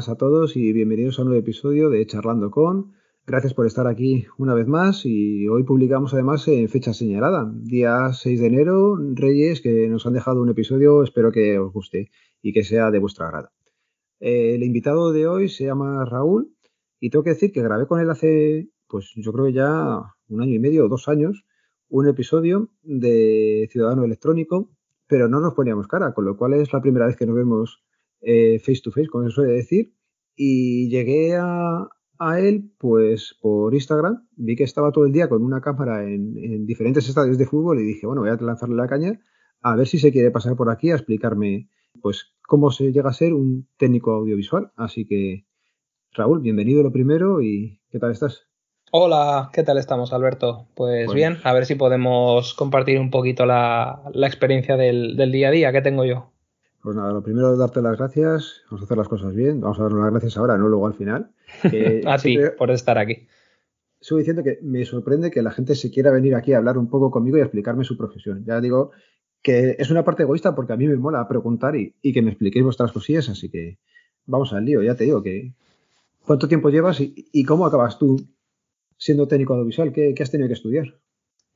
Buenas a todos y bienvenidos a un nuevo episodio de Charlando con. Gracias por estar aquí una vez más y hoy publicamos además en fecha señalada, día 6 de enero, Reyes, que nos han dejado un episodio, espero que os guste y que sea de vuestra agrado. Eh, el invitado de hoy se llama Raúl y tengo que decir que grabé con él hace, pues yo creo que ya un año y medio o dos años, un episodio de Ciudadano Electrónico, pero no nos poníamos cara, con lo cual es la primera vez que nos vemos eh, face to face, como se suele decir, y llegué a, a él, pues por Instagram, vi que estaba todo el día con una cámara en, diferentes estadios de fútbol y dije, bueno, voy a lanzarle la caña a ver si se quiere pasar por aquí a explicarme, pues, cómo se llega a ser un técnico audiovisual. Así que, Raúl, bienvenido lo primero y ¿qué tal estás? Hola, ¿qué tal estamos, Alberto? Pues bien, a ver si podemos compartir un poquito la, experiencia del, del día a día que tengo yo. Pues nada, lo primero es darte las gracias, vamos a hacer las cosas bien, vamos a dar las gracias ahora, no luego al final. a ti por estar aquí. Sigo diciendo que me sorprende que la gente se quiera venir aquí a hablar un poco conmigo y a explicarme su profesión. Ya digo que es una parte egoísta porque a mí me mola preguntar y, que me expliquéis vuestras cosillas, así que vamos al lío, ya te digo que ¿cuánto tiempo llevas y, cómo acabas tú siendo técnico audiovisual? ¿Qué, has tenido que estudiar?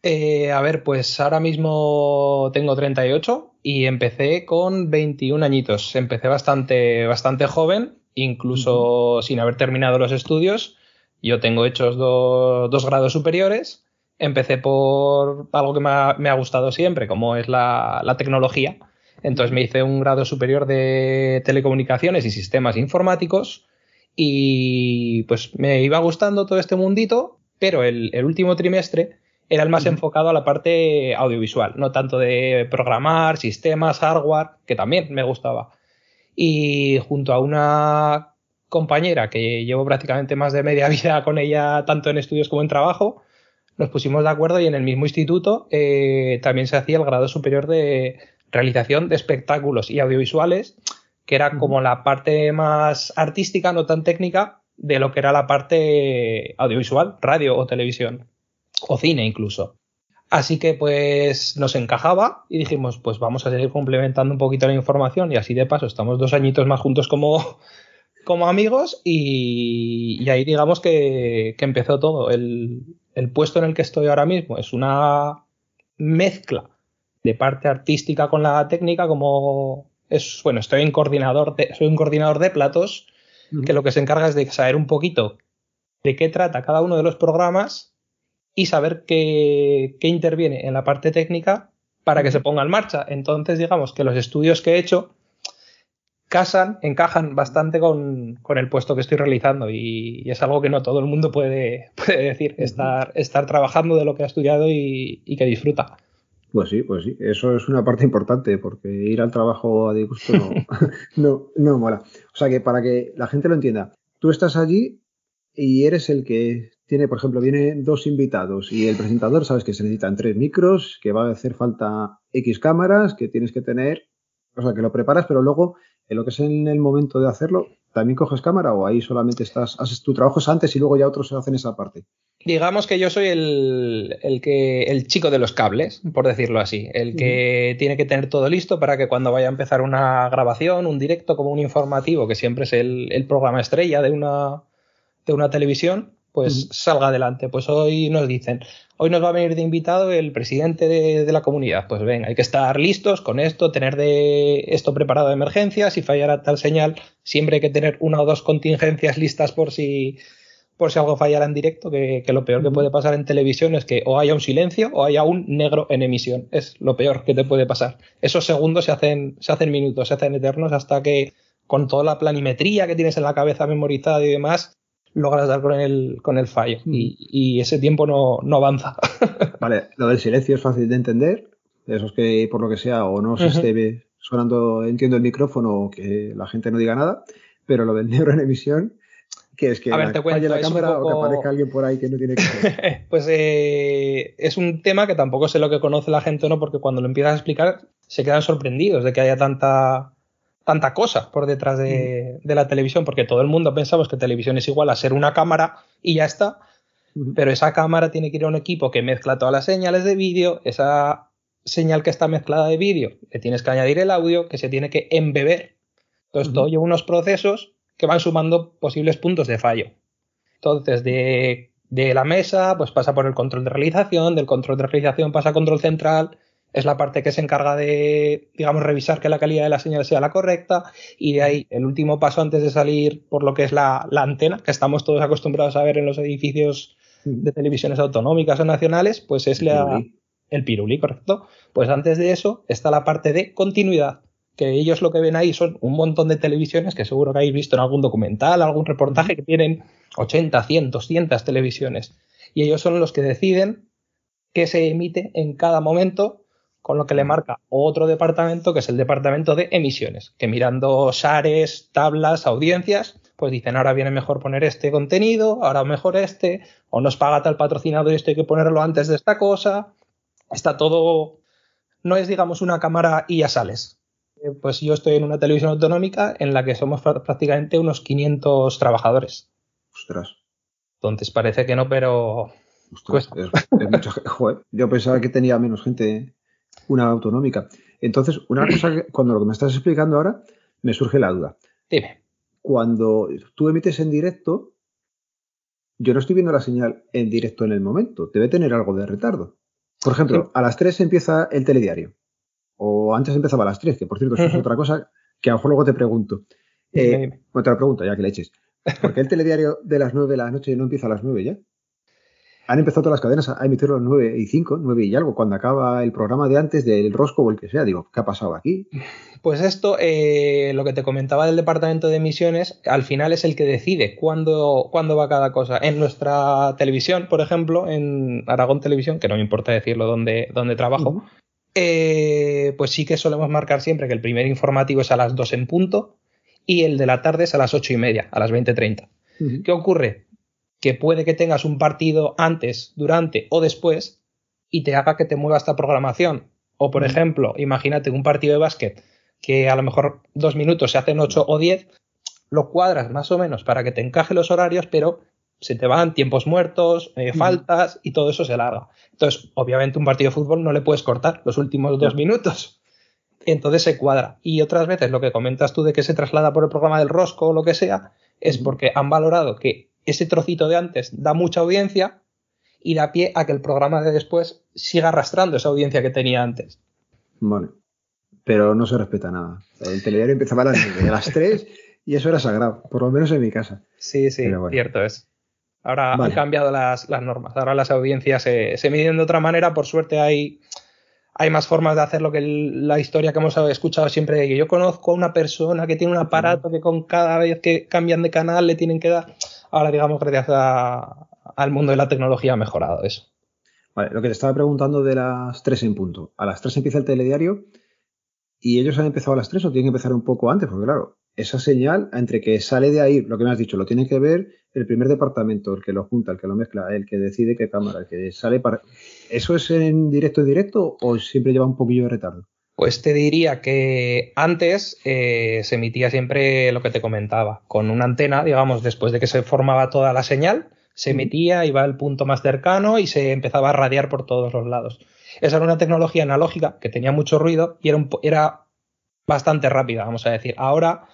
Eh, a ver, pues ahora mismo tengo 38 y empecé con 21 añitos. Empecé bastante, bastante joven, incluso sin haber terminado los estudios. Yo tengo hechos dos grados superiores. Empecé por algo que me ha, gustado siempre, como es la, la, tecnología. Entonces me hice un grado superior de telecomunicaciones y sistemas informáticos. Y pues me iba gustando todo este mundito, pero el, el último trimestre era el más enfocado a la parte audiovisual, no tanto de programar, sistemas, hardware, que también me gustaba. Y junto a una compañera que llevo prácticamente más de media vida con ella, tanto en estudios como en trabajo, nos pusimos de acuerdo y en el mismo instituto eh, también se hacía el grado superior de realización de espectáculos y audiovisuales, que era como la parte más artística, no tan técnica, de lo que era la parte audiovisual, radio o televisión o cine incluso. Así que pues nos encajaba y dijimos, pues vamos a seguir complementando un poquito la información y así de paso estamos dos añitos más juntos como, como amigos y, ahí digamos que, empezó todo. El, puesto en el que estoy ahora mismo es una mezcla de parte artística con la técnica como es, bueno, estoy en coordinador de, soy un coordinador de platos que lo que se encarga es de saber un poquito de qué trata cada uno de los programas y saber qué, interviene en la parte técnica para que se ponga en marcha. Entonces, digamos que los estudios que he hecho casan, encajan bastante con, el puesto que estoy realizando y, es algo que no todo el mundo puede, decir, estar, estar trabajando de lo que ha estudiado y, que disfruta. Pues sí, pues sí, eso es una parte importante porque ir al trabajo a disgusto no, no, no mola. O sea que para que la gente lo entienda, tú estás allí y eres el que tiene, por ejemplo, vienen dos invitados y el presentador, sabes que se necesitan tres micros, que va a hacer falta X cámaras, que tienes que tener, o sea, que lo preparas, pero luego, en lo que es en el momento de hacerlo, ¿también coges cámara o ahí solamente estás, haces tu trabajo antes y luego ya otros se hacen esa parte? Digamos que yo soy el, el, que, el chico de los cables, por decirlo así, el que tiene que tener todo listo para que cuando vaya a empezar una grabación, un directo, como un informativo, que siempre es el, el programa estrella de una, de una televisión, pues salga adelante. Pues hoy nos dicen, hoy nos va a venir de invitado el presidente de, la comunidad. Pues venga, hay que estar listos con esto, tener de esto preparado de emergencia, si fallara tal señal, siempre hay que tener una o dos contingencias listas por si por si algo fallara en directo, que, lo peor que puede pasar en televisión es que o haya un silencio o haya un negro en emisión. Es lo peor que te puede pasar. Esos segundos se hacen, se hacen minutos, se hacen eternos hasta que con toda la planimetría que tienes en la cabeza memorizada y demás, logras dar con el, con el fallo mm. y, ese tiempo no, no avanza. vale, lo del silencio es fácil de entender. Eso es que por lo que sea o no se esté sonando, entiendo el micrófono o que la gente no diga nada, pero lo del negro en emisión, que es que a ver, te cuento, la cámara o que aparezca alguien por ahí que no tiene que ser. pues eh, es un tema que tampoco sé lo que conoce la gente o no, porque cuando lo empiezas a explicar se quedan sorprendidos de que haya tanta tanta cosa por detrás de, la televisión, porque todo el mundo pensamos que televisión es igual a ser una cámara y ya está, pero esa cámara tiene que ir a un equipo que mezcla todas las señales de vídeo, esa señal que está mezclada de vídeo, le tienes que añadir el audio, que se tiene que embeber. Entonces todo lleva unos procesos que van sumando posibles puntos de fallo. Entonces, de, de la mesa, pues pasa por el control de realización, del control de realización pasa a control central, es la parte que se encarga de, digamos, revisar que la calidad de la señal sea la correcta y de ahí el último paso antes de salir por lo que es la, antena, que estamos todos acostumbrados a ver en los edificios de televisiones autonómicas o nacionales, pues es la, el piruli, ¿correcto? Pues antes de eso está la parte de continuidad, que ellos lo que ven ahí son un montón de televisiones que seguro que habéis visto en algún documental, algún reportaje que tienen 80, 100, 200 televisiones. Y ellos son los que deciden qué se emite en cada momento con lo que le marca otro departamento que es el departamento de emisiones, que mirando SARES, tablas, audiencias, pues dicen ahora viene mejor poner este contenido, ahora mejor este, o nos paga tal patrocinador y esto hay que ponerlo antes de esta cosa. Está todo, no es digamos una cámara y ya sales. Eh, pues yo estoy en una televisión autonómica en la que somos prácticamente unos 500 trabajadores. Ostras. Entonces parece que no, pero... Ostras, yo pensaba que tenía menos gente una autonómica. Entonces, una cosa que cuando lo que me estás explicando ahora, me surge la duda. Dime. Cuando tú emites en directo, yo no estoy viendo la señal en directo en el momento. Debe tener algo de retardo. Por ejemplo, a las 3 empieza el telediario. O antes empezaba a las 3, que por cierto, eso es otra cosa que a lo mejor luego te pregunto. Eh, otra pregunta, ya que le eches. ¿Por qué el telediario de las 9 de la noche no empieza a las 9 ya? Han empezado todas las cadenas a emitir los 9 y 5, 9 y algo, cuando acaba el programa de antes del Rosco o el que sea. Digo, ¿qué ha pasado aquí? Pues esto, eh, lo que te comentaba del departamento de emisiones, al final es el que decide cuándo, cuándo va cada cosa. En nuestra televisión, por ejemplo, en Aragón Televisión, que no me importa decirlo dónde, dónde trabajo, eh, pues sí que solemos marcar siempre que el primer informativo es a las 2 en punto y el de la tarde es a las 8 y media, a las 20.30. ¿Qué ocurre? Que puede que tengas un partido antes, durante o después y te haga que te mueva esta programación. O, por ejemplo, imagínate un partido de básquet que a lo mejor dos minutos se hacen ocho o diez, lo cuadras más o menos para que te encaje los horarios, pero se te van tiempos muertos, eh, faltas y todo eso se larga. Entonces, obviamente, un partido de fútbol no le puedes cortar los últimos dos minutos. Entonces se cuadra. Y otras veces lo que comentas tú de que se traslada por el programa del Rosco o lo que sea, es porque han valorado que ese trocito de antes da mucha audiencia y da pie a que el programa de después siga arrastrando esa audiencia que tenía antes. Bueno, pero no se respeta nada. El telediario empezaba a las, a las 3 y eso era sagrado, por lo menos en mi casa. Sí, sí, cierto es. Ahora han cambiado las, normas, ahora las audiencias se, se miden de otra manera, por suerte hay hay más formas de hacerlo que la historia que hemos escuchado siempre yo conozco a una persona que tiene un aparato que con cada vez que cambian de canal le tienen que dar. Ahora, digamos, gracias al mundo de la tecnología ha mejorado eso. Vale, lo que te estaba preguntando de las 3 en punto. A las 3 empieza el telediario y ellos han empezado a las 3 o tienen que empezar un poco antes, porque claro, esa señal entre que sale de ahí, lo que me has dicho, lo tiene que ver el primer departamento, el que lo junta, el que lo mezcla, el que decide qué cámara, el que sale para... ¿Eso es en directo en directo o siempre lleva un poquillo de retardo? Pues te diría que antes eh, se emitía siempre lo que te comentaba, con una antena, digamos, después de que se formaba toda la señal, se emitía, iba al punto más cercano y se empezaba a radiar por todos los lados. Esa era una tecnología analógica que tenía mucho ruido y era, era bastante rápida, vamos a decir. Ahora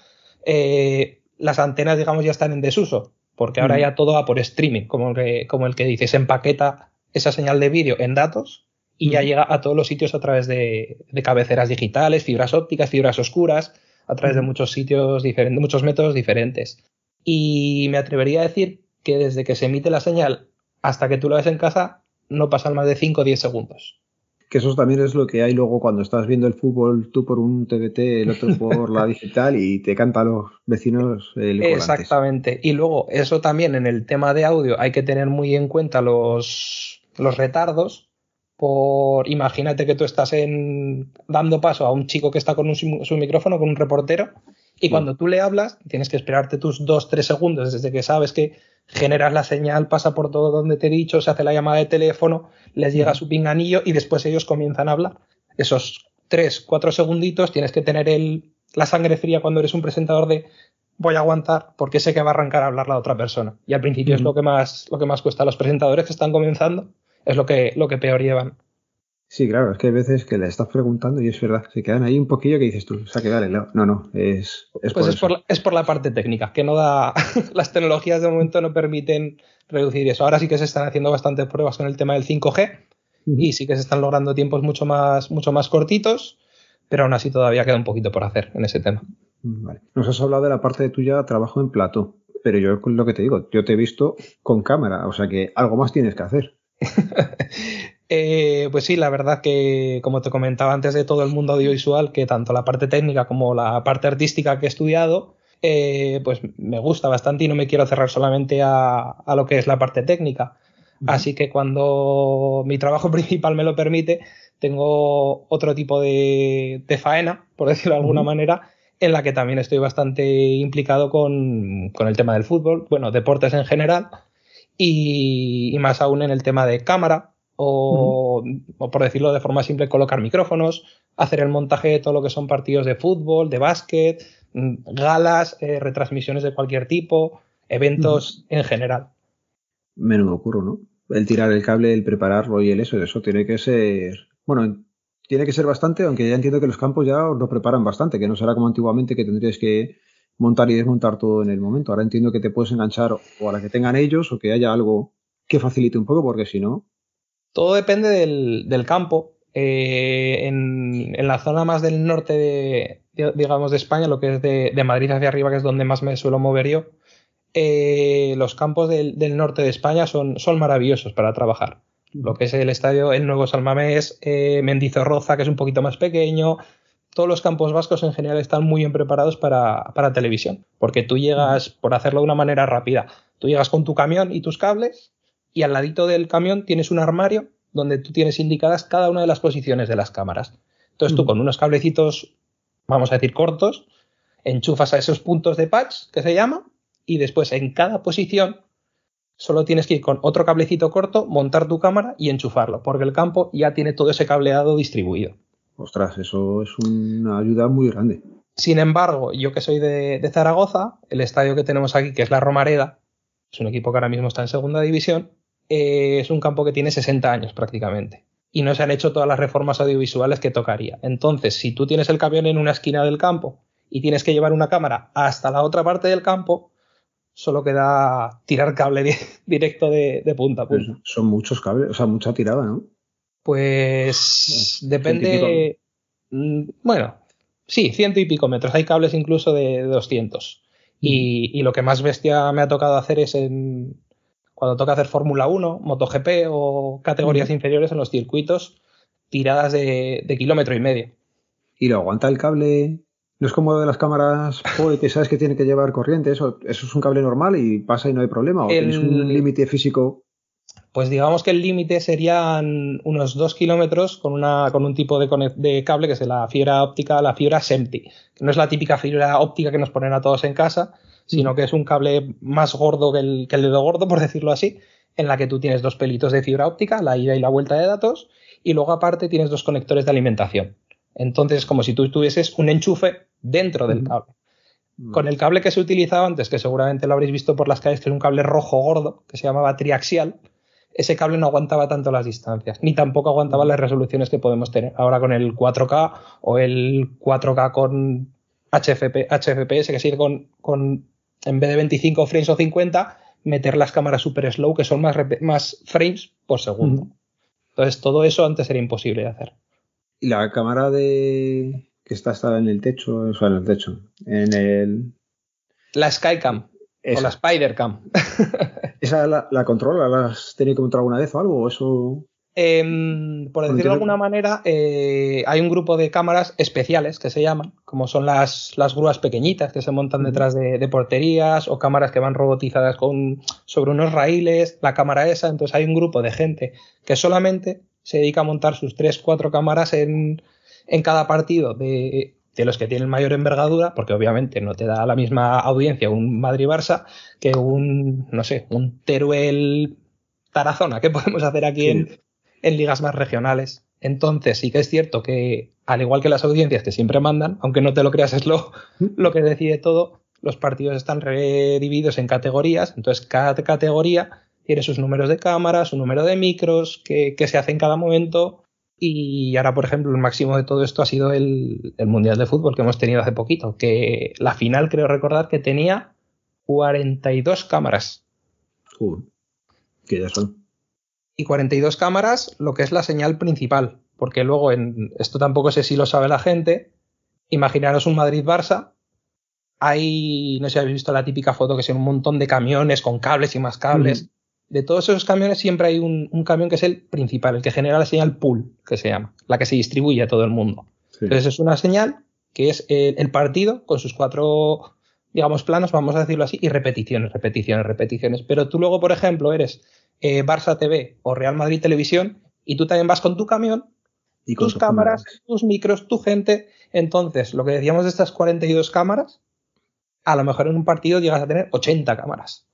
eh, las antenas, digamos, ya están en desuso, porque ahora ya todo va por streaming, como el que, como el que dice, se empaqueta esa señal de vídeo en datos y ya llega a todos los sitios a través de, cabeceras digitales, fibras ópticas, fibras oscuras, a través de muchos sitios diferentes, muchos métodos diferentes. Y me atrevería a decir que desde que se emite la señal hasta que tú la ves en casa, no pasan más de 5 o 10 segundos que eso también es lo que hay luego cuando estás viendo el fútbol, tú por un TVT, el otro por la digital y te cantan los vecinos el Exactamente. Y luego, eso también en el tema de audio hay que tener muy en cuenta los, los retardos. Por, imagínate que tú estás en, dando paso a un chico que está con un, su micrófono, con un reportero, y cuando tú le hablas, tienes que esperarte tus dos, tres segundos desde que sabes que generas la señal, pasa por todo donde te he dicho, se hace la llamada de teléfono, les llega su pinganillo y después ellos comienzan a hablar. Esos tres, cuatro segunditos tienes que tener el, la sangre fría cuando eres un presentador de voy a aguantar porque sé que va a arrancar a hablar la otra persona. Y al principio es lo que más, lo que más cuesta a los presentadores que están comenzando, es lo que, lo que peor llevan. Sí, claro, es que hay veces que le estás preguntando y es verdad, se quedan ahí un poquillo que dices tú, se ha quedado helado. No, no, es, es pues es, por la, es por la parte técnica, que no da. las tecnologías de momento no permiten reducir eso. Ahora sí que se están haciendo bastantes pruebas con el tema del 5G y sí que se están logrando tiempos mucho más, mucho más cortitos, pero aún así todavía queda un poquito por hacer en ese tema. Vale. Nos has hablado de la parte de tuya trabajo en plato, pero yo lo que te digo, yo te he visto con cámara, o sea que algo más tienes que hacer. Eh, pues sí, la verdad que, como te comentaba antes de todo el mundo audiovisual, que tanto la parte técnica como la parte artística que he estudiado, eh, pues me gusta bastante y no me quiero cerrar solamente a, lo que es la parte técnica. Así que cuando mi trabajo principal me lo permite, tengo otro tipo de, faena, por decirlo de alguna manera, en la que también estoy bastante implicado con, el tema del fútbol, bueno, deportes en general, y, más aún en el tema de cámara, o, por decirlo de forma simple, colocar micrófonos, hacer el montaje de todo lo que son partidos de fútbol, de básquet, mm, galas, eh, retransmisiones de cualquier tipo, eventos en general. Menudo curro, ¿no? El tirar el cable, el prepararlo y el eso, eso tiene que ser, bueno, tiene que ser bastante, aunque ya entiendo que los campos ya os lo preparan bastante, que no será como antiguamente que tendríais que montar y desmontar todo en el momento. Ahora entiendo que te puedes enganchar o a la que tengan ellos o que haya algo que facilite un poco, porque si no, todo depende del, campo. Eh, en, la zona más del norte de, digamos, de España, lo que es de, Madrid hacia arriba, que es donde más me suelo mover yo, eh, los campos del, norte de España son, son maravillosos para trabajar. Lo que es el estadio, el Nuevo Salmamés, eh, Mendizorroza, que es un poquito más pequeño, todos los campos vascos en general están muy bien preparados para, para, televisión, porque tú llegas, por hacerlo de una manera rápida, tú llegas con tu camión y tus cables, y al ladito del camión tienes un armario donde tú tienes indicadas cada una de las posiciones de las cámaras. Entonces tú con unos cablecitos, vamos a decir cortos, enchufas a esos puntos de patch que se llama y después en cada posición solo tienes que ir con otro cablecito corto, montar tu cámara y enchufarlo, porque el campo ya tiene todo ese cableado distribuido. Ostras, eso es una ayuda muy grande. Sin embargo, yo que soy de, de Zaragoza, el estadio que tenemos aquí, que es la Romareda, es un equipo que ahora mismo está en segunda división, eh, es un campo que tiene 60 años prácticamente. Y no se han hecho todas las reformas audiovisuales que tocaría. Entonces, si tú tienes el camión en una esquina del campo y tienes que llevar una cámara hasta la otra parte del campo, solo queda tirar cable directo de, punta a punta. Pues son muchos cables, o sea, mucha tirada, ¿no? Pues depende. Mm, bueno, sí, ciento y pico metros. Hay cables incluso de 200. Y, y, lo que más bestia me ha tocado hacer es en, cuando toca hacer Fórmula 1, MotoGP o categorías inferiores en los circuitos, tiradas de, kilómetro y medio. ¿Y lo aguanta el cable? ¿No es como de las cámaras que sabes que tiene que llevar corriente? ¿Eso, eso es un cable normal y pasa y no hay problema? ¿O tienes un límite físico? Pues digamos que el límite serían unos 2 kilómetros con, una, con un tipo de, de, cable que es la fibra óptica, la fibra SEMTI, que no es la típica fibra óptica que nos ponen a todos en casa, sino que es un cable más gordo que el, dedo gordo, por decirlo así, en la que tú tienes dos pelitos de fibra óptica, la ida y la vuelta de datos, y luego aparte tienes dos conectores de alimentación. Entonces, es como si tú tuvieses un enchufe dentro del cable. Con el cable que se utilizaba antes, que seguramente lo habréis visto por las calles, que es un cable rojo gordo, que se llamaba triaxial, ese cable no aguantaba tanto las distancias, ni tampoco aguantaba las resoluciones que podemos tener. Ahora con el 4K o el 4K con HFP, HFPS, que sigue con, con en vez de 25 frames o 50, meter las cámaras super slow, que son más, más frames por segundo. Entonces, todo eso antes era imposible de hacer. ¿Y la cámara de que está, está en el techo? O sea, en el techo. En el. La Skycam. O la Spidercam. ¿Esa la, la controla? ¿La has tenido que montar alguna vez o algo? ¿O eso.? Em, por decirlo de alguna manera, eh, hay un grupo de cámaras especiales que se llaman, como son las, las grúas pequeñitas que se montan detrás de, porterías o cámaras que van robotizadas con, sobre unos raíles, la cámara esa. Entonces hay un grupo de gente que solamente se dedica a montar sus 3-4 cámaras en, en cada partido de, de los que tienen mayor envergadura, porque obviamente no te da la misma audiencia un Madrid-Barça que un, no sé, un Teruel Tarazona que podemos hacer aquí en, en ligas más regionales. Entonces sí que es cierto que, al igual que las audiencias que siempre mandan, aunque no te lo creas es lo, lo que decide todo, los partidos están divididos en categorías, entonces cada categoría tiene sus números de cámara, su número de micros, que, se hace en cada momento, Y ahora, por ejemplo, el máximo de todo esto ha sido el, Mundial de Fútbol que hemos tenido hace poquito, que la final creo recordar que tenía 42 cámaras. Uh, que ya son. Y 42 cámaras, lo que es la señal principal, porque luego en esto tampoco sé si lo sabe la gente. Imaginaros un Madrid-Barça. Hay, no sé si habéis visto la típica foto que son un montón de camiones con cables y más cables de todos esos camiones siempre hay un, camión que es el principal, el que genera la señal pool, que se llama, la que se distribuye a todo el mundo. Entonces es una señal que es el, partido con sus cuatro, digamos, planos, vamos a decirlo así, y repeticiones, repeticiones, repeticiones. Pero tú luego, por ejemplo, eres eh, Barça TV o Real Madrid Televisión y tú también vas con tu camión, y tus cámaras, tus micros, tu gente. Entonces, lo que decíamos de estas 42 cámaras, a lo mejor en un partido llegas a tener 80 cámaras.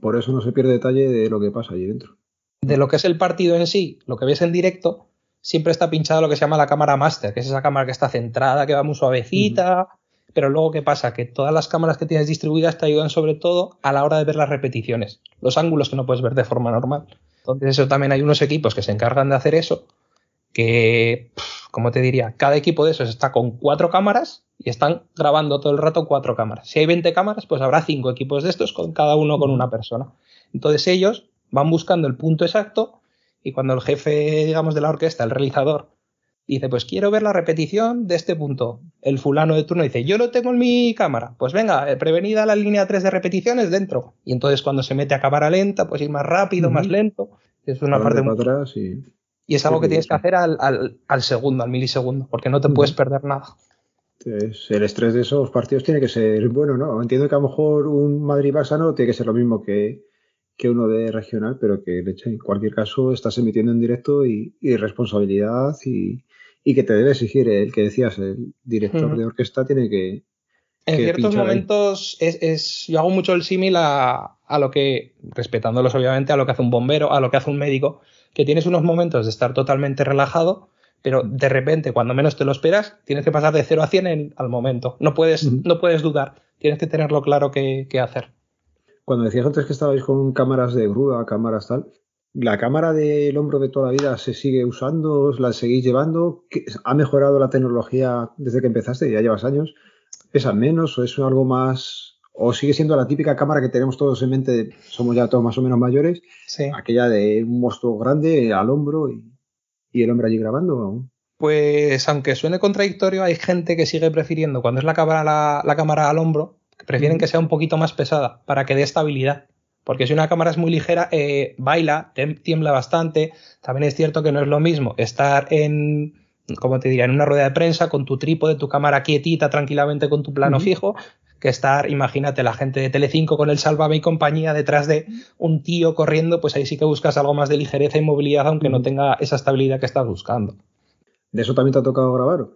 Por eso no se pierde detalle de lo que pasa allí dentro. De lo que es el partido en sí, lo que ves en directo, siempre está pinchado lo que se llama la cámara master, que es esa cámara que está centrada, que va muy suavecita. Pero luego, ¿qué pasa? Que todas las cámaras que tienes distribuidas te ayudan sobre todo a la hora de ver las repeticiones, los ángulos que no puedes ver de forma normal. Entonces, eso también hay unos equipos que se encargan de hacer eso, que, como te diría, cada equipo de esos está con cuatro cámaras y están grabando todo el rato cuatro cámaras. Si hay 20 cámaras, pues habrá cinco equipos de estos, con cada uno con una persona. Entonces ellos van buscando el punto exacto y cuando el jefe, digamos, de la orquesta, el realizador, dice, pues quiero ver la repetición de este punto, el fulano de turno dice, yo lo tengo en mi cámara, pues venga, eh, prevenida la línea 3 de repeticiones dentro. Y entonces cuando se mete a cámara lenta, pues ir más rápido, más lento. Es una parte muy... Atrás y... y... es algo que tienes que hacer al, al, segundo, al milisegundo, porque no te puedes perder nada el estrés de esos partidos tiene que ser bueno, ¿no? Entiendo que a lo mejor un Madrid-Barça no tiene que ser lo mismo que, uno de regional, pero que en cualquier caso estás emitiendo en directo y, responsabilidad y, que te debe exigir el que decías, el director de orquesta tiene que... En ciertos momentos es, yo hago mucho el símil a, a lo que, respetándolos obviamente, a lo que hace un bombero, a lo que hace un médico, que tienes unos momentos de estar totalmente relajado pero de repente, cuando menos te lo esperas, tienes que pasar de 0 a 100 al momento. No puedes, no puedes dudar, tienes que tenerlo claro qué, hacer. Cuando decías antes que estabais con cámaras de grúa, cámaras tal, ¿la cámara del hombro de toda la vida se sigue usando? ¿La seguís llevando? ¿Ha mejorado la tecnología desde que empezaste? Ya llevas años. ¿Pesa menos o es algo más o sigue siendo la típica cámara que tenemos todos en mente, somos ya todos más o menos mayores, sí. aquella de un monstruo grande al hombro y y el hombre allí grabando. Pues aunque suene contradictorio, hay gente que sigue prefiriendo cuando es la cámara, la, cámara al hombro, que prefieren que sea un poquito más pesada para que dé estabilidad. Porque si una cámara es muy ligera, eh, baila, tiembla bastante. También es cierto que no es lo mismo estar en, como te diría, en una rueda de prensa con tu trípode, tu cámara quietita, tranquilamente con tu plano fijo, que estar, imagínate, la gente de Telecinco con el Sálvame y compañía detrás de un tío corriendo, pues ahí sí que buscas algo más de ligereza y movilidad, aunque no tenga esa estabilidad que estás buscando. ¿De eso también te ha tocado grabar?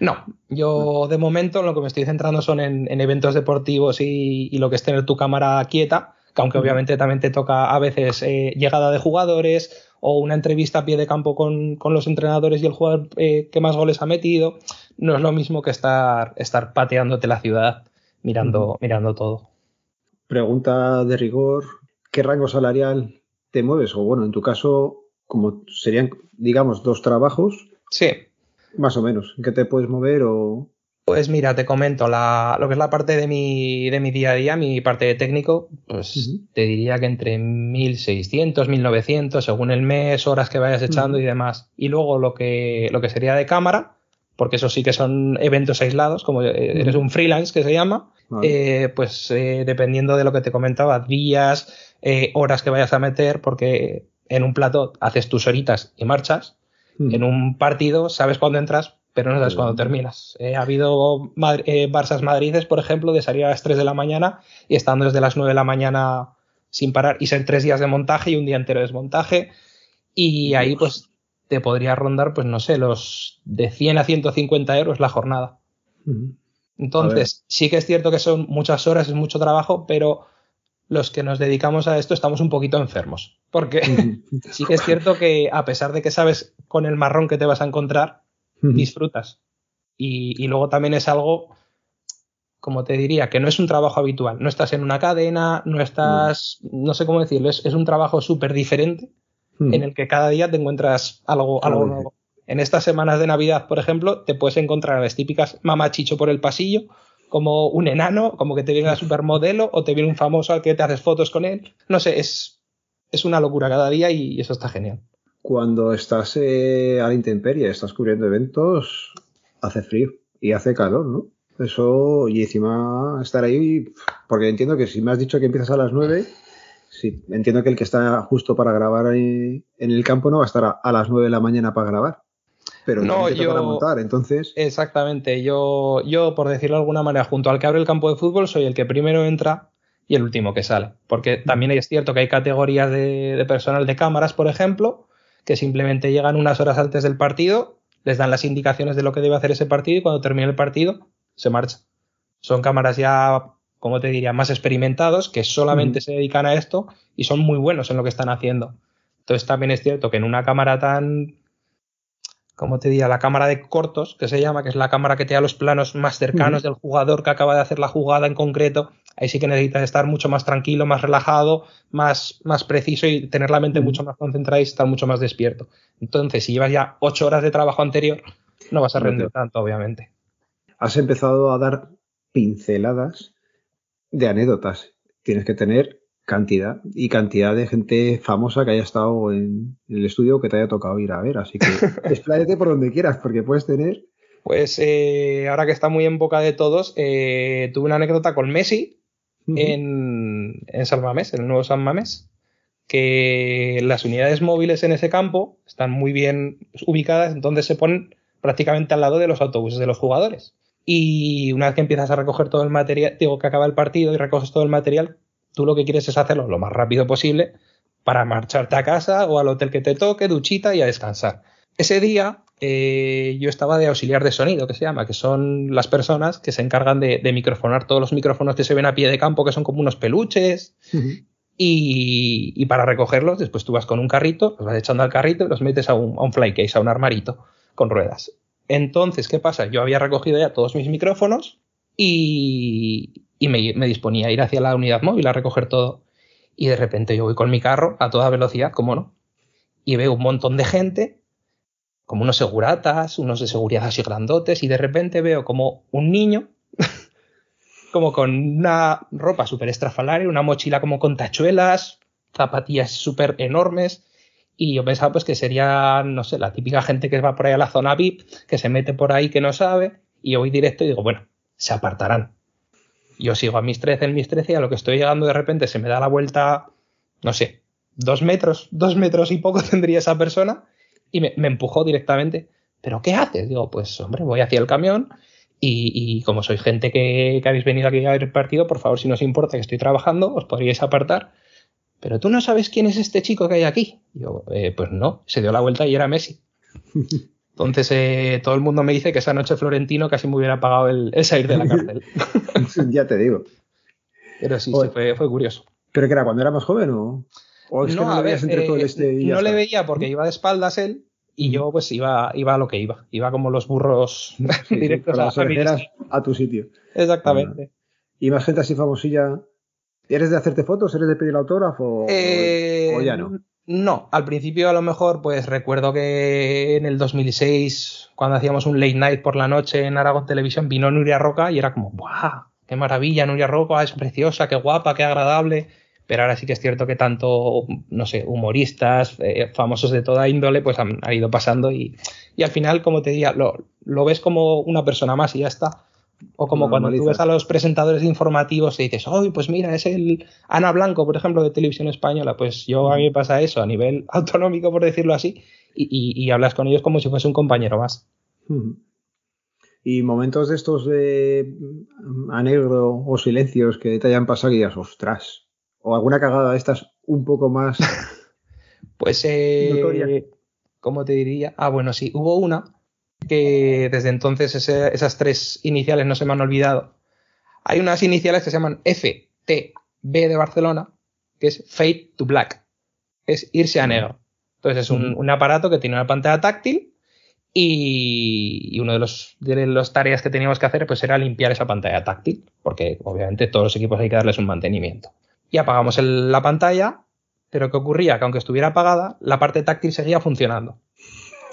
No, yo de momento lo que me estoy centrando son en, eventos deportivos y, lo que es tener tu cámara quieta, que aunque obviamente también te toca a veces eh, llegada de jugadores o una entrevista a pie de campo con, los entrenadores y el jugador eh, que más goles ha metido, no es lo mismo que estar, estar pateándote la ciudad mirando, mirando todo. Pregunta de rigor, ¿qué rango salarial te mueves? O bueno, en tu caso, como serían, digamos, dos trabajos. Sí. Más o menos. ¿En qué te puedes mover o...? Pues mira, te comento, la, lo que es la parte de mi, de mi día a día, mi parte de técnico, pues te diría que entre 1600, 1900, según el mes, horas que vayas echando y demás. Y luego lo que, lo que sería de cámara, porque eso sí que son eventos aislados, como eh, eres un freelance que se llama, eh, pues eh, dependiendo de lo que te comentaba, días, horas que vayas a meter, porque en un plato haces tus horitas y marchas, en un partido sabes cuándo entras, pero no sabes cuándo terminas. ha habido Barças Madrides, por ejemplo, de salir a las 3 de la mañana y estando desde las 9 de la mañana sin parar y ser tres días de montaje y un día entero de desmontaje. Y ahí pues te podría rondar, pues no sé, los de 100 a 150 euros la jornada. Entonces, sí que es cierto que son muchas horas, es mucho trabajo, pero los que nos dedicamos a esto estamos un poquito enfermos. Porque sí que es cierto que a pesar de que sabes con el marrón que te vas a encontrar, disfrutas. Y, luego también es algo, como te diría, que no es un trabajo habitual. No estás en una cadena, no estás, no sé cómo decirlo, es, es un trabajo súper diferente en el que cada día te encuentras algo, algo nuevo. en estas semanas de Navidad, por ejemplo, te puedes encontrar a las típicas mamachicho por el pasillo, como un enano, como que te viene una supermodelo o te viene un famoso al que te haces fotos con él. No sé, es, es una locura cada día y eso está genial. Cuando estás eh, a la intemperie, estás cubriendo eventos, hace frío y hace calor, ¿no? Eso, y encima estar ahí, porque entiendo que si me has dicho que empiezas a las 9, sí, entiendo que el que está justo para grabar ahí en el campo no va a estar a, las 9 de la mañana para grabar. Pero no, yo, montar, entonces. Exactamente, yo, yo, por decirlo de alguna manera, junto al que abre el campo de fútbol, soy el que primero entra y el último que sale. Porque también es cierto que hay categorías de, de personal de cámaras, por ejemplo, que simplemente llegan unas horas antes del partido, les dan las indicaciones de lo que debe hacer ese partido y cuando termine el partido se marcha. Son cámaras ya, como te diría, más experimentados que solamente se dedican a esto y son muy buenos en lo que están haciendo. Entonces también es cierto que en una cámara tan, como te diría, la cámara de cortos, que se llama, que es la cámara que te da los planos más cercanos del jugador que acaba de hacer la jugada en concreto, ahí sí que necesitas estar mucho más tranquilo, más relajado, más, más preciso y tener la mente mucho más concentrada y estar mucho más despierto. Entonces, si llevas ya ocho horas de trabajo anterior, no vas a rendir tanto, obviamente. Has empezado a dar pinceladas de anécdotas. Tienes que tener cantidad y cantidad de gente famosa que haya estado en, el estudio que te haya tocado ir a ver. Así que expláyate por donde quieras, porque puedes tener. Pues eh, ahora que está muy en boca de todos, eh, tuve una anécdota con Messi en, en San Mamés, en el nuevo San Mamés, que las unidades móviles en ese campo están muy bien ubicadas, entonces se ponen prácticamente al lado de los autobuses de los jugadores. Y una vez que empiezas a recoger todo el material, digo que acaba el partido y recoges todo el material, tú lo que quieres es hacerlo lo más rápido posible para marcharte a casa o al hotel que te toque, duchita y a descansar. Ese día eh, yo estaba de auxiliar de sonido, que se llama, que son las personas que se encargan de, microfonar todos los micrófonos que se ven a pie de campo, que son como unos peluches. y, para recogerlos, después tú vas con un carrito, los vas echando al carrito y los metes a un, a un flycase, a un armarito con ruedas. Entonces, ¿qué pasa? Yo había recogido ya todos mis micrófonos y, me, disponía a ir hacia la unidad móvil a recoger todo. Y de repente yo voy con mi carro a toda velocidad, ¿cómo no? Y veo un montón de gente, como unos seguratas, unos de seguridad así grandotes, y de repente veo como un niño, como con una ropa súper estrafalaria, una mochila como con tachuelas, zapatillas súper enormes, y yo pensaba pues que sería, no sé, la típica gente que va por ahí a la zona VIP, que se mete por ahí que no sabe, y yo voy directo y digo, bueno, se apartarán. Yo sigo a mis 13 en mis 13 y a lo que estoy llegando de repente se me da la vuelta, no sé, dos metros, dos metros y poco tendría esa persona y me, empujó directamente. ¿Pero qué haces? Digo, pues hombre, voy hacia el camión y, como sois gente que, que, habéis venido aquí a ver el partido, por favor, si no os importa que estoy trabajando, os podríais apartar pero tú no sabes quién es este chico que hay aquí. yo, eh, pues no, se dio la vuelta y era Messi. Entonces eh, todo el mundo me dice que esa noche Florentino casi me hubiera pagado el, salir de la cárcel. ya te digo. Pero sí, fue, curioso. ¿Pero que era cuando era más joven o...? No, que no, a ver, entre todo eh, este no le veía porque iba de espaldas él y yo pues iba, iba a lo que iba. Iba como los burros directos a, a, tu sitio. Exactamente. ¿Y más gente así famosilla ¿Eres de hacerte fotos? ¿Eres de pedir autógrafo? Eh, ¿O ya no? No, al principio a lo mejor, pues recuerdo que en el 2006, cuando hacíamos un late night por la noche en Aragón Televisión, vino Nuria Roca y era como, ¡buah! ¡Qué maravilla! Nuria Roca es preciosa, qué guapa, qué agradable. Pero ahora sí que es cierto que tanto, no sé, humoristas, eh, famosos de toda índole, pues han, ido pasando y, y, al final, como te diría, lo, lo ves como una persona más y ya está o como cuando tú ves a los presentadores informativos y dices, oh, pues mira, es el Ana Blanco, por ejemplo, de televisión española. Pues yo a mí me pasa eso a nivel autonómico, por decirlo así, y, hablas con ellos como si fuese un compañero más. Y momentos de estos de a negro o silencios que te hayan pasado y digas, ostras, o alguna cagada de estas un poco más. pues, eh, ¿cómo te diría? Ah, bueno, sí, hubo una que desde entonces esas tres iniciales no se me han olvidado. Hay unas iniciales que se llaman FTB de Barcelona, que es Fade to Black, es irse a negro. Entonces es un, aparato que tiene una pantalla táctil y, y, uno de los de las tareas que teníamos que hacer pues era limpiar esa pantalla táctil, porque obviamente todos los equipos hay que darles un mantenimiento. Y apagamos la pantalla, pero ¿qué ocurría? Que aunque estuviera apagada, la parte táctil seguía funcionando.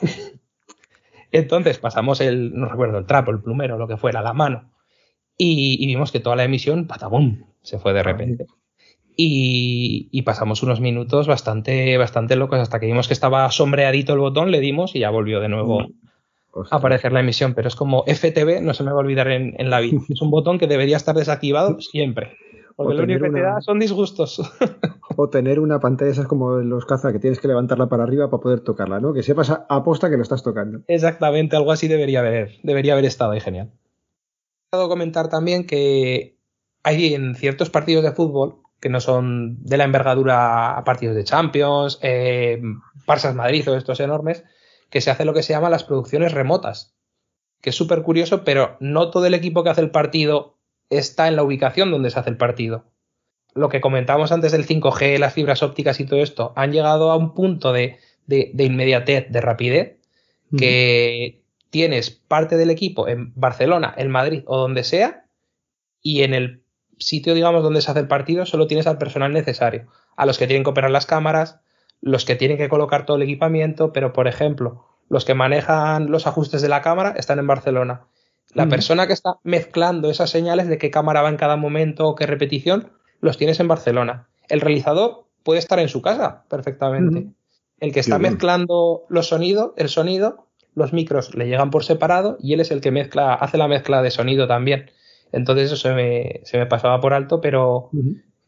Entonces pasamos el, no recuerdo, el trapo, el plumero, lo que fuera, la mano. Y, vimos que toda la emisión, patabum, se fue de repente. Y, pasamos unos minutos bastante, bastante locos hasta que vimos que estaba sombreadito el botón, le dimos y ya volvió de nuevo a aparecer la emisión. Pero es como FTV, no se me va a olvidar en, la vida. Es un botón que debería estar desactivado siempre. Porque lo único que te da son disgustos. O tener una pantalla esas como en los caza que tienes que levantarla para arriba para poder tocarla, ¿no? Que sepas a aposta que lo estás tocando. Exactamente, algo así debería haber, debería haber estado ahí genial. He comentar también que hay en ciertos partidos de fútbol que no son de la envergadura a partidos de Champions, eh, Barça Madrid o estos enormes, que se hace lo que se llama las producciones remotas, que es súper curioso, pero no todo el equipo que hace el partido está en la ubicación donde se hace el partido. Lo que comentábamos antes del 5G, las fibras ópticas y todo esto, han llegado a un punto de, inmediatez, de rapidez, que tienes parte del equipo en Barcelona, en Madrid o donde sea, y en el sitio, digamos, donde se hace el partido, solo tienes al personal necesario, a los que tienen que operar las cámaras, los que tienen que colocar todo el equipamiento, pero por ejemplo, los que manejan los ajustes de la cámara están en Barcelona. La persona que está mezclando esas señales de qué cámara va en cada momento o qué repetición, los tienes en Barcelona. El realizador puede estar en su casa perfectamente. El que está mezclando los sonidos, el sonido, los micros le llegan por separado y él es el que mezcla, hace la mezcla de sonido también. Entonces eso se me, se me pasaba por alto, pero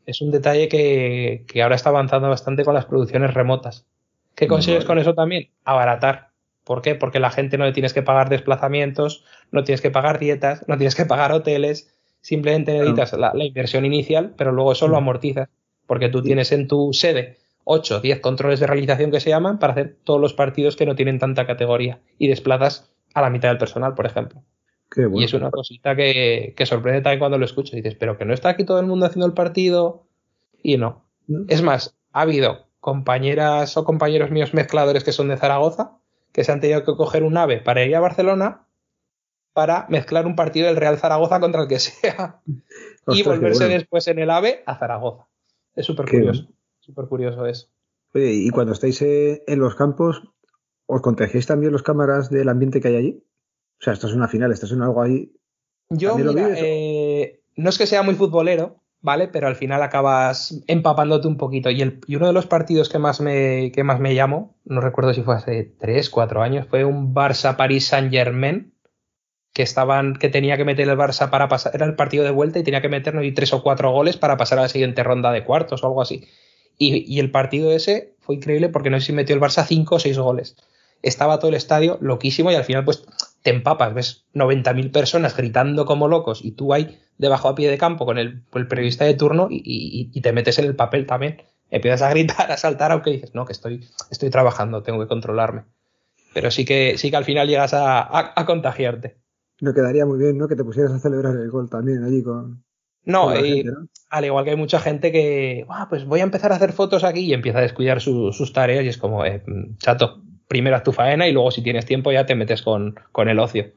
es un detalle que, ahora está avanzando bastante con las producciones remotas. ¿Qué consigues con eso también? Abaratar. ¿Por qué? Porque la gente no le tienes que pagar desplazamientos, no tienes que pagar dietas, no tienes que pagar hoteles, simplemente necesitas la, inversión inicial, pero luego eso lo amortizas, porque tú tienes en tu sede 8, 10 controles de realización que se llaman para hacer todos los partidos que no tienen tanta categoría y desplazas a la mitad del personal, por ejemplo. Y es una cosita que, sorprende también cuando lo escuchas. Dices, pero que no está aquí todo el mundo haciendo el partido. Y no. Es más, ha habido compañeras o compañeros míos mezcladores que son de Zaragoza que se han tenido que coger un ave para ir a Barcelona para mezclar un partido del Real Zaragoza contra el que sea y volverse después en el ave a Zaragoza. Es súper curioso. Súper curioso eso. Oye, y cuando estáis eh, en los campos, ¿os contagiáis también los cámaras del ambiente que hay allí? O sea, esto es una final, esto es algo ahí. Yo, mira, eh, no es que sea muy futbolero, ¿vale? Pero al final acabas empapándote un poquito. Y, el, uno de los partidos que más me, que más me llamó, no recuerdo si fue hace 3, 4 años, fue un Barça-Paris Saint-Germain, que estaban, que tenía que meter el Barça para pasar, era el partido de vuelta y tenía que meter y tres o cuatro goles para pasar a la siguiente ronda de cuartos o algo así. Y, y el partido ese fue increíble porque no sé si metió el Barça 5 o 6 goles. Estaba todo el estadio loquísimo y al final pues te empapas, ves 90.000 personas gritando como locos y tú ahí debajo a pie de campo con el, periodista de turno y, te metes en el papel también. Empiezas a gritar, a saltar, aunque dices, no, que estoy, estoy trabajando, tengo que controlarme. Pero sí que, sí que al final llegas a, contagiarte. No quedaría muy bien, ¿no? Que te pusieras a celebrar el gol también allí con. No, al igual que hay mucha gente que, ah, pues voy a empezar a hacer fotos aquí y empieza a descuidar sus tareas y es como, eh, chato, primero haz tu faena y luego si tienes tiempo ya te metes con, el ocio.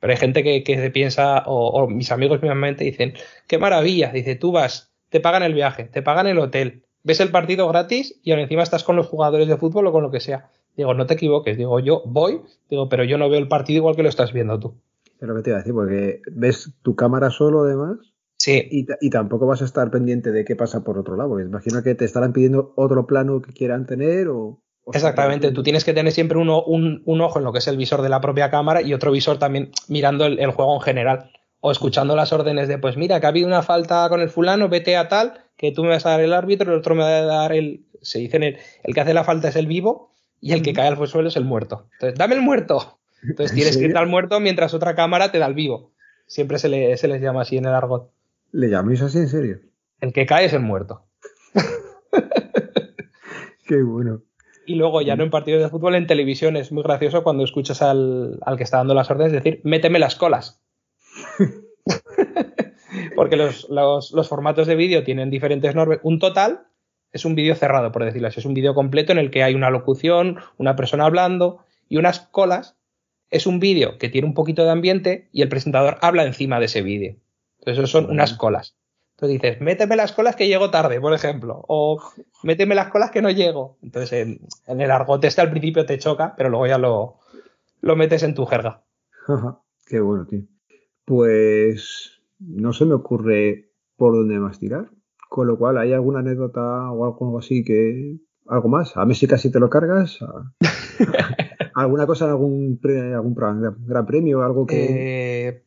Pero hay gente que, se piensa, o, mis amigos mismamente dicen, qué maravilla, dice, tú vas, te pagan el viaje, te pagan el hotel, ves el partido gratis y ahora encima estás con los jugadores de fútbol o con lo que sea. Digo, no te equivoques, digo, yo voy, digo, pero yo no veo el partido igual que lo estás viendo tú. Es lo que te iba a decir, porque ves tu cámara solo además. Sí. Y, y, tampoco vas a estar pendiente de qué pasa por otro lado. Imagino que te estarán pidiendo otro plano que quieran tener o. Exactamente, tú tienes que tener siempre uno, un, ojo en lo que es el visor de la propia cámara y otro visor también mirando el, juego en general o escuchando las órdenes de, pues mira, que ha habido una falta con el fulano, vete a tal, que tú me vas a dar el árbitro, el otro me va a dar el... Se dice el, el que hace la falta es el vivo y el que cae al suelo es el muerto. Entonces, dame el muerto. Entonces tienes que ir al muerto mientras otra cámara te da el vivo. Siempre se, le, se les llama así en el argot. ¿Le llamáis así en serio? El que cae es el muerto. Qué bueno. Y luego ya no en partidos de fútbol, en televisión es muy gracioso cuando escuchas al, que está dando las órdenes decir, méteme las colas. Porque los, formatos de vídeo tienen diferentes normas. Un total es un vídeo cerrado, por decirlo así. Es un vídeo completo en el que hay una locución, una persona hablando y unas colas. Es un vídeo que tiene un poquito de ambiente y el presentador habla encima de ese vídeo. Entonces, eso son unas colas. Entonces dices, méteme las colas que llego tarde, por ejemplo, o méteme las colas que no llego. Entonces en, el argote este al principio te choca, pero luego ya lo, lo metes en tu jerga. Qué bueno, tío. Pues no se me ocurre por dónde más tirar. Con lo cual, ¿hay alguna anécdota o algo así que. Algo más? A Messi casi te lo cargas. ¿Alguna cosa, algún, algún gran premio? Algo que. Eh,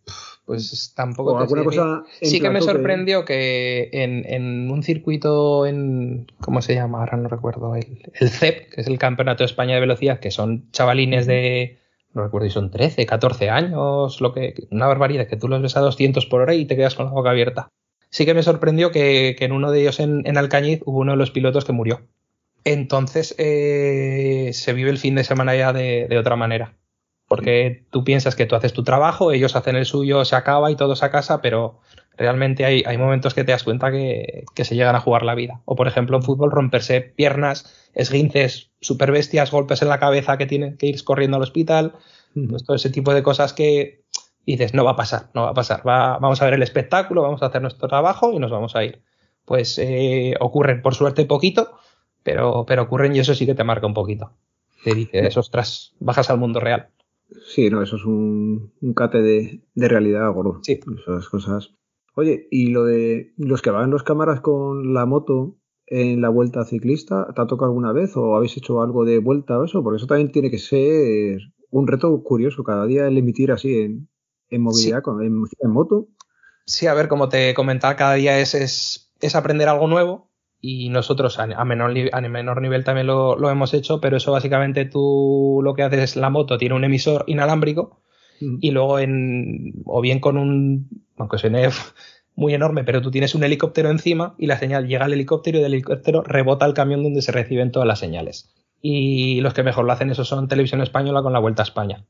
pues tampoco. alguna cosa sí que me sorprendió que, en, un circuito en. ¿Cómo se llama? Ahora no recuerdo. El, el CEP, que es el Campeonato de España de Velocidad, que son chavalines de. No recuerdo si son 13, 14 años, lo que. Una barbaridad, que tú los ves a 200 por hora y te quedas con la boca abierta. Sí que me sorprendió que, en uno de ellos en, Alcañiz hubo uno de los pilotos que murió. Entonces eh, se vive el fin de semana ya de otra manera. Porque tú piensas que tú haces tu trabajo, ellos hacen el suyo, se acaba y todos a casa, pero realmente hay, hay momentos que te das cuenta que, se llegan a jugar la vida. O por ejemplo en fútbol romperse piernas, esguinces, super bestias, golpes en la cabeza que tienen que ir corriendo al hospital, pues todo ese tipo de cosas que dices, no va a pasar, no va a pasar, vamos a ver el espectáculo, vamos a hacer nuestro trabajo y nos vamos a ir. Pues eh, ocurren por suerte poquito, pero, pero ocurren y eso sí que te marca un poquito. Te dices, ostras, bajas al mundo real. Sí, no, eso es un, un cate de, de, realidad, gordo. Sí. Esas cosas. Oye, y lo de los que van los cámaras con la moto en la vuelta ciclista, ¿te ha tocado alguna vez o habéis hecho algo de vuelta o eso? Porque eso también tiene que ser un reto curioso cada día el emitir así en, en movilidad, con, en, moto. Sí, a ver, como te comentaba, cada día es, es, es aprender algo nuevo y nosotros a, menor, a menor nivel también lo, hemos hecho, pero eso básicamente tú lo que haces es la moto tiene un emisor inalámbrico y luego en, o bien con un, aunque suene muy enorme, pero tú tienes un helicóptero encima y la señal llega al helicóptero y del helicóptero rebota al camión donde se reciben todas las señales. Y los que mejor lo hacen eso son Televisión Española con la Vuelta a España.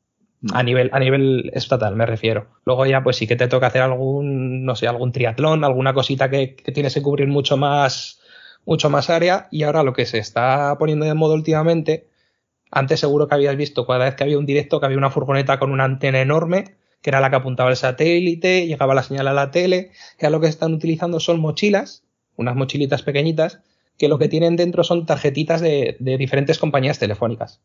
A nivel, a nivel estatal, me refiero. Luego ya, pues sí que te toca hacer algún, no sé, algún triatlón, alguna cosita que, que tienes que cubrir mucho más mucho más área y ahora lo que se está poniendo de moda últimamente, antes seguro que habías visto cada vez que había un directo que había una furgoneta con una antena enorme, que era la que apuntaba el satélite, llegaba la señal a la tele, que lo que están utilizando son mochilas, unas mochilitas pequeñitas, que lo que tienen dentro son tarjetitas de, diferentes compañías telefónicas.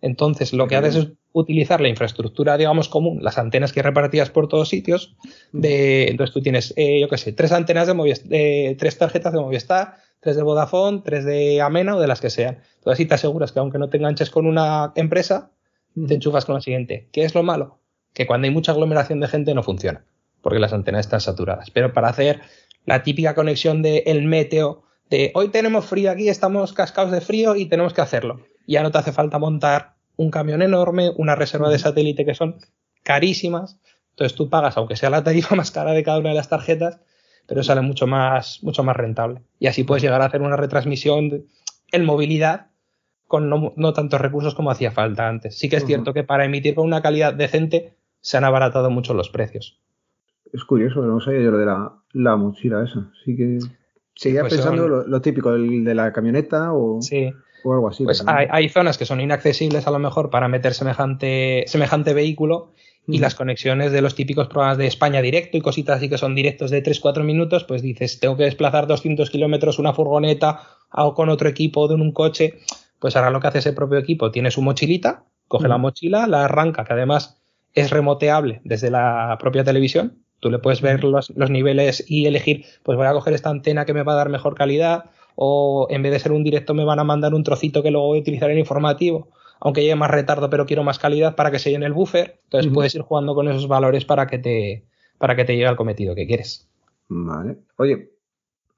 Entonces, lo que haces es utilizar la infraestructura, digamos, común, las antenas que repartías por todos sitios. De, entonces, tú tienes, eh, yo qué sé, tres antenas de Movistar, eh, tres tarjetas de Movistar, tres de Vodafone, tres de Amena o de las que sean. Entonces así te aseguras que aunque no te enganches con una empresa, te enchufas con la siguiente. ¿Qué es lo malo? Que cuando hay mucha aglomeración de gente no funciona, porque las antenas están saturadas. Pero para hacer la típica conexión de el meteo, de hoy tenemos frío aquí, estamos cascados de frío y tenemos que hacerlo. Ya no te hace falta montar un camión enorme, una reserva de satélite que son carísimas. Entonces tú pagas, aunque sea la tarifa más cara de cada una de las tarjetas, pero sale mucho más, mucho más rentable. Y así puedes llegar a hacer una retransmisión en movilidad con no, tantos recursos como hacía falta antes. Sí que es cierto que para emitir con una calidad decente se han abaratado mucho los precios. Es curioso, no sabía yo lo de la, mochila esa. Sí que seguía pues pensando lo, típico, el de la camioneta o, o algo así. Pues hay, hay, zonas que son inaccesibles a lo mejor para meter semejante, semejante vehículo y las conexiones de los típicos programas de España directo y cositas así que son directos de 3-4 minutos, pues dices, tengo que desplazar 200 kilómetros una furgoneta o con otro equipo de un coche, pues ahora lo que hace ese propio equipo, tiene su mochilita, coge la mochila, la arranca, que además es remoteable desde la propia televisión, tú le puedes ver los, los niveles y elegir, pues voy a coger esta antena que me va a dar mejor calidad, o en vez de ser un directo me van a mandar un trocito que luego voy a utilizar en informativo aunque lleve más retardo, pero quiero más calidad para que se llene el buffer. Entonces puedes ir jugando con esos valores para que te, para que te llegue al cometido que quieres. Vale. Oye,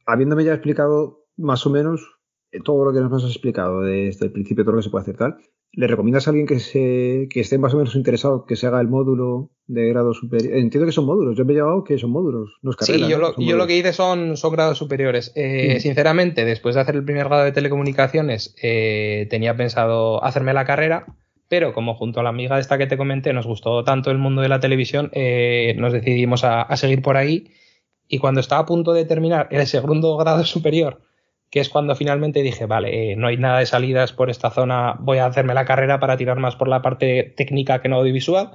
habiéndome ya explicado más o menos todo lo que nos has explicado desde el principio, todo lo que se puede hacer tal, ¿Le recomiendas a alguien que, se, que esté más o menos interesado que se haga el módulo de grado superior? Entiendo que son módulos, yo me he llevado que son módulos, no es Sí, yo, lo, yo lo, que hice son, son grados superiores. Eh, sinceramente, después de hacer el primer grado de telecomunicaciones, eh, tenía pensado hacerme la carrera, pero como junto a la amiga esta que te comenté nos gustó tanto el mundo de la televisión, eh, nos decidimos a, a seguir por ahí. Y cuando estaba a punto de terminar el segundo grado superior, que es cuando finalmente dije, vale, eh, no hay nada de salidas por esta zona, voy a hacerme la carrera para tirar más por la parte técnica que no audiovisual.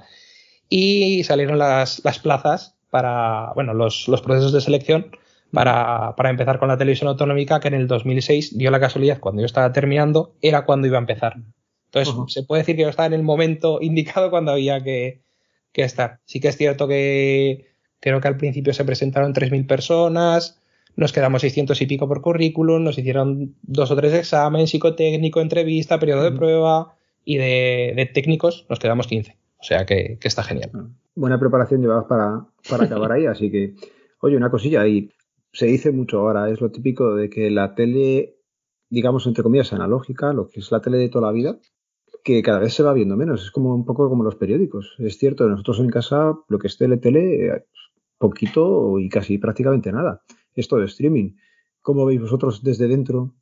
Y salieron las, las plazas para, bueno, los, los procesos de selección para, para, empezar con la televisión autonómica, que en el 2006 dio la casualidad, cuando yo estaba terminando, era cuando iba a empezar. Entonces, se puede decir que yo estaba en el momento indicado cuando había que, que estar. Sí que es cierto que creo que al principio se presentaron 3.000 personas, nos quedamos 600 y pico por currículum, nos hicieron dos o tres exámenes, psicotécnico, entrevista, periodo de prueba y de, técnicos nos quedamos 15. O sea que, está genial. Ah, buena preparación llevabas para, para acabar ahí, así que, oye, una cosilla ahí. Se dice mucho ahora, es lo típico de que la tele, digamos, entre comillas, analógica, lo que es la tele de toda la vida, que cada vez se va viendo menos. Es como un poco como los periódicos. Es cierto, nosotros en casa, lo que es tele, tele, poquito y casi prácticamente nada esto de streaming. ¿Cómo veis vosotros desde dentro?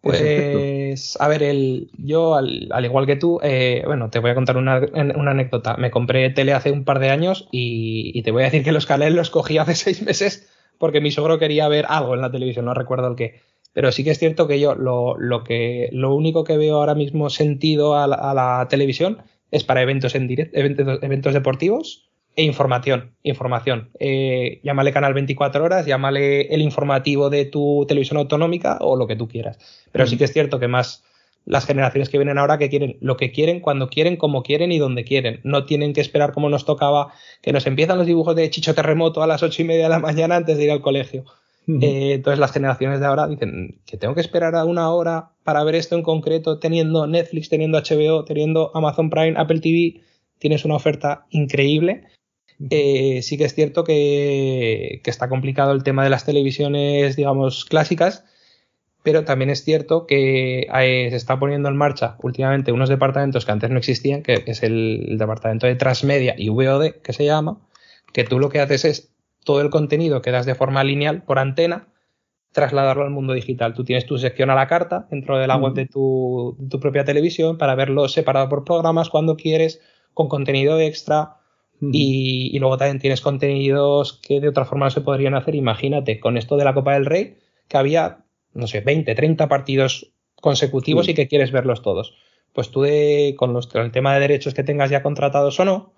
Pues, a ver, el, yo, al, igual que tú, eh, bueno, te voy a contar una, anécdota. Me compré tele hace un par de años y, te voy a decir que los canales los cogí hace seis meses porque mi sogro quería ver algo en la televisión, no recuerdo el qué. Pero sí que es cierto que yo lo, lo que, lo único que veo ahora mismo sentido a la, televisión es para eventos en directo, eventos, eventos deportivos e información, información. Eh, llámale canal 24 horas, llámale el informativo de tu televisión autonómica o lo que tú quieras. Pero sí que es cierto que más las generaciones que vienen ahora que quieren lo que quieren, cuando quieren, como quieren y donde quieren. No tienen que esperar como nos tocaba, que nos empiezan los dibujos de Chicho Terremoto a las ocho y media de la mañana antes de ir al colegio. Eh, entonces las generaciones de ahora dicen que tengo que esperar a una hora para ver esto en concreto, teniendo Netflix, teniendo HBO, teniendo Amazon Prime, Apple TV, tienes una oferta increíble eh, sí que es cierto que, está complicado el tema de las televisiones, digamos, clásicas, pero también es cierto que se está poniendo en marcha últimamente unos departamentos que antes no existían, que, es el, departamento de transmedia y VOD, que se llama, que tú lo que haces es todo el contenido que das de forma lineal por antena, trasladarlo al mundo digital. Tú tienes tu sección a la carta dentro de la web de tu, de tu propia televisión para verlo separado por programas cuando quieres, con contenido extra, y, luego también tienes contenidos que de otra forma no se podrían hacer. Imagínate, con esto de la Copa del Rey, que había, no sé, 20, 30 partidos consecutivos y que quieres verlos todos. Pues tú, de, con los, el tema de derechos que tengas ya contratados o no,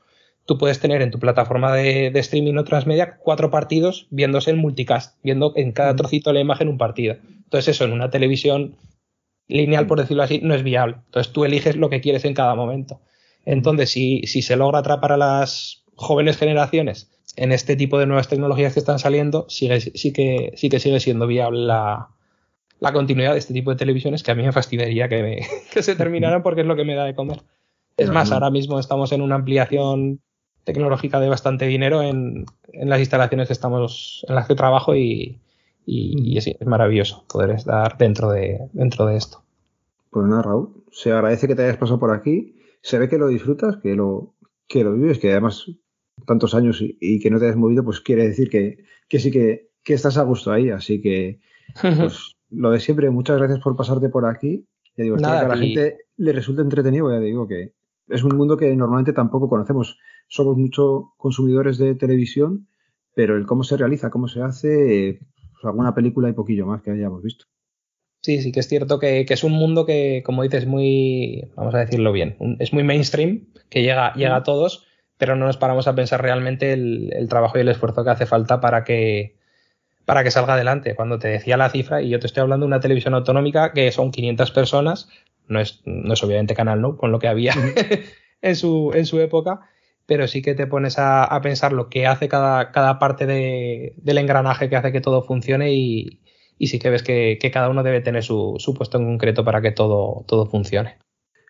tú puedes tener en tu plataforma de, streaming o transmedia cuatro partidos viéndose en multicast, viendo en cada trocito de la imagen un partido. Entonces, eso en una televisión lineal, por decirlo así, no es viable. Entonces, tú eliges lo que quieres en cada momento. Entonces, si, se logra atrapar a las jóvenes generaciones en este tipo de nuevas tecnologías que están saliendo, sigue, sí, que, sí que sigue siendo viable la, continuidad de este tipo de televisiones que a mí me fastidiaría que, se terminaran porque es lo que me da de comer. Es más, ahora mismo estamos en una ampliación tecnológica de bastante dinero en, las instalaciones que estamos, en las que trabajo y, es, maravilloso poder estar dentro de, dentro de esto. Pues nada, Raúl, se agradece que te hayas pasado por aquí se ve que lo disfrutas, que lo, que lo vives, que además tantos años y, que no te hayas movido, pues quiere decir que, sí que, estás a gusto ahí. Así que, pues lo de siempre, muchas gracias por pasarte por aquí. Ya digo, Nada, que a la gente le resulta entretenido, ya digo que es un mundo que normalmente tampoco conocemos. Somos muchos consumidores de televisión, pero el cómo se realiza, cómo se hace, pues alguna película y poquillo más que hayamos visto. Sí, sí que es cierto que, es un mundo que, como dices, muy, vamos a decirlo bien, es muy mainstream, que llega, llega a todos, pero no nos paramos a pensar realmente el, trabajo y el esfuerzo que hace falta para que, para que salga adelante. Cuando te decía la cifra, y yo te estoy hablando de una televisión autonómica que son 500 personas, no es, no es obviamente Canal No, con lo que había en, su, en su época, pero sí que te pones a, pensar lo que hace cada, cada parte del engranaje que hace que todo funcione y, y sí que ves que, cada uno debe tener su, puesto en concreto para que todo, todo funcione.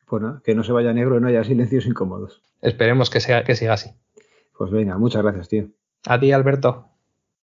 Pues nada, que no se vaya negro y no haya silencios incómodos. Esperemos que, sea, que siga así. Pues venga, muchas gracias, tío. A ti, Alberto.